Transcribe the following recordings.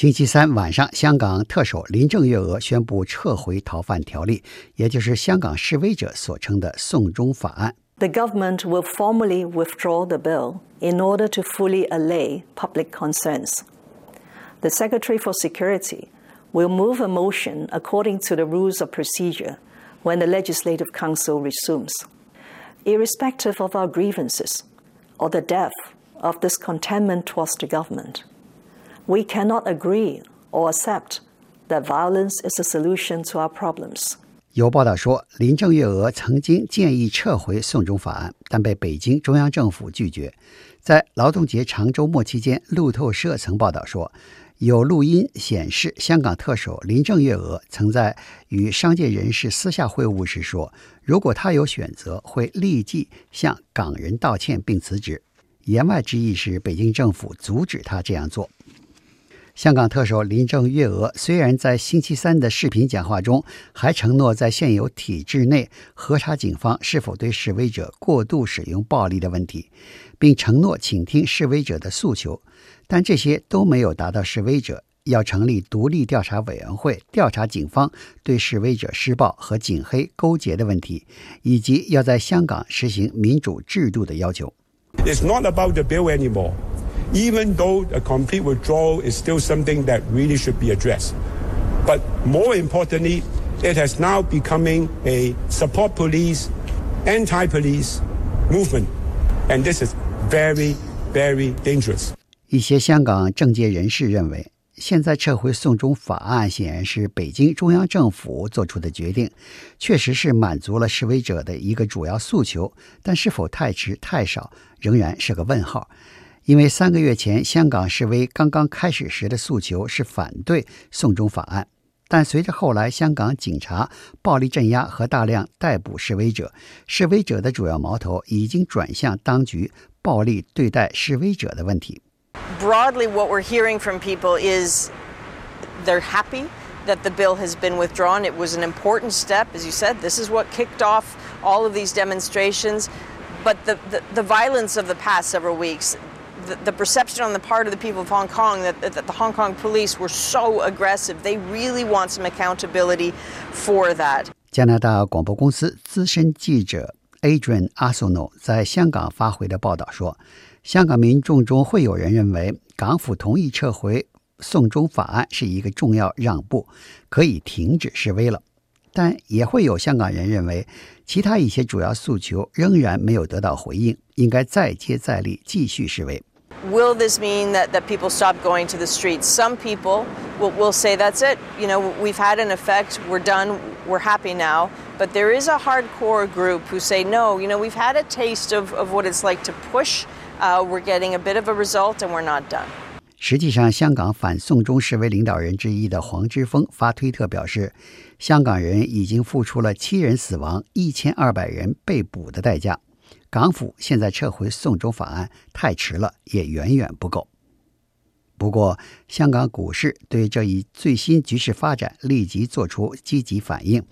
星期三晚上，香港特首林郑月娥宣布撤回逃犯条例，也就是香港示威者所称的“送中法案”。The government will formally withdraw the bill in order to fully allay public concerns. The Secretary for Security will move a motion according to the rules of procedure when the Legislative Council resumes. Irrespective of our grievances or the depth of discontentment towards the government, we cannot agree or accept that violence is a solution to our problems. 有报道说，林郑月娥曾经建议撤回“送中法案”，但被北京中央政府拒绝。在劳动节长周末期间，路透社曾报道说，有录音显示，香港特首林郑月娥曾在与商界人士私下会晤时说，如果他有选择，会立即向港人道歉并辞职。言外之意是，北京政府阻止他这样做。香港特首林郑月娥虽然在星期三的视频讲话中还承诺在现有体制内核查警方是否对示威者过度使用暴力的问题，并承诺倾听示威者的诉求，但这些都没有达到示威者要成立独立调查委员会调查警方对示威者施暴和警黑勾结的问题，以及要在香港实行民主制度的要求。It's not about the bill anymore. Even though a complete withdrawal is still something that really should be addressed. But more importantly, it has now becoming a support police, anti-police movement. And this is very, very dangerous. 一些香港政界人士认为，现在撤回送中法案显然是北京中央政府做出的决定，确实是满足了示威者的一个主要诉求，但是否太迟太少，仍然是个问号。因为三个月前香港示威刚刚开始时的诉求是反对送中法案，但随着后来香港警察暴力镇压和大量逮捕示威者，示威者的主要矛头已经转向当局暴力对待示威者的问题。Broadly, what we're hearing from people is they're happy that the bill has been withdrawn. It was an important step, as you said. This is what kicked off all of these demonstrations. But the, the, the violence of the past several weeks, the, the, perception on the part of the people of Hong Kong that, that, the Hong Kong police were so aggressive. They really want some accountability for that. 加拿大广播公司资深记者 Adrian Asono 在香港发回的报道说，香港民众中会有人认为，港府同意撤回送中法案是一个重要让步，可以停止示威了。但也会有香港人认为，其他一些主要诉求仍然没有得到回应，应该再接再厉，继续示威。Will this mean that, that people stop going to the streets? Some people will, will say that's it. You know, we've had an effect, we're done, we're happy now. But there is a hardcore group who say, no, you know, we've had a taste of, of what it's like to push. Uh, we're getting a bit of a result and we're not done. 实际上，香港反送中示威领导人之一的黄之锋发推特表示，香港人已经付出了七人死亡、一千二百人被捕的代价。 港府现在撤回送中法案太迟了，也远远不够。不过，香港股市对这一最新局势发展立即做出积极反应。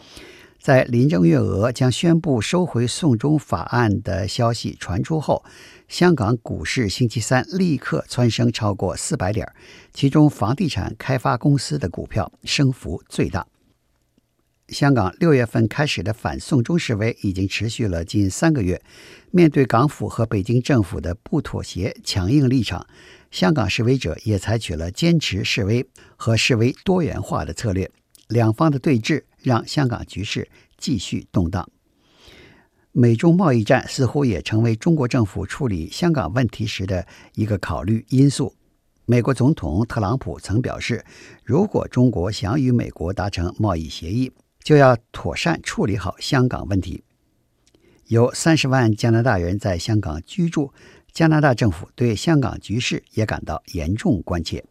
在林郑月娥将宣布收回送中法案的消息传出后，香港股市星期三立刻蹿升超过四百点，其中房地产开发公司的股票升幅最大。香港六月份开始的反送中示威已经持续了近三个月。面对港府和北京政府的不妥协、强硬立场，香港示威者也采取了坚持示威和示威多元化的策略。两方的对峙让香港局势继续动荡。美中贸易战似乎也成为中国政府处理香港问题时的一个考虑因素。美国总统特朗普曾表示，如果中国想与美国达成贸易协议，就要妥善处理好香港问题。有三十万加拿大人在香港居住，加拿大政府对香港局势也感到严重关切。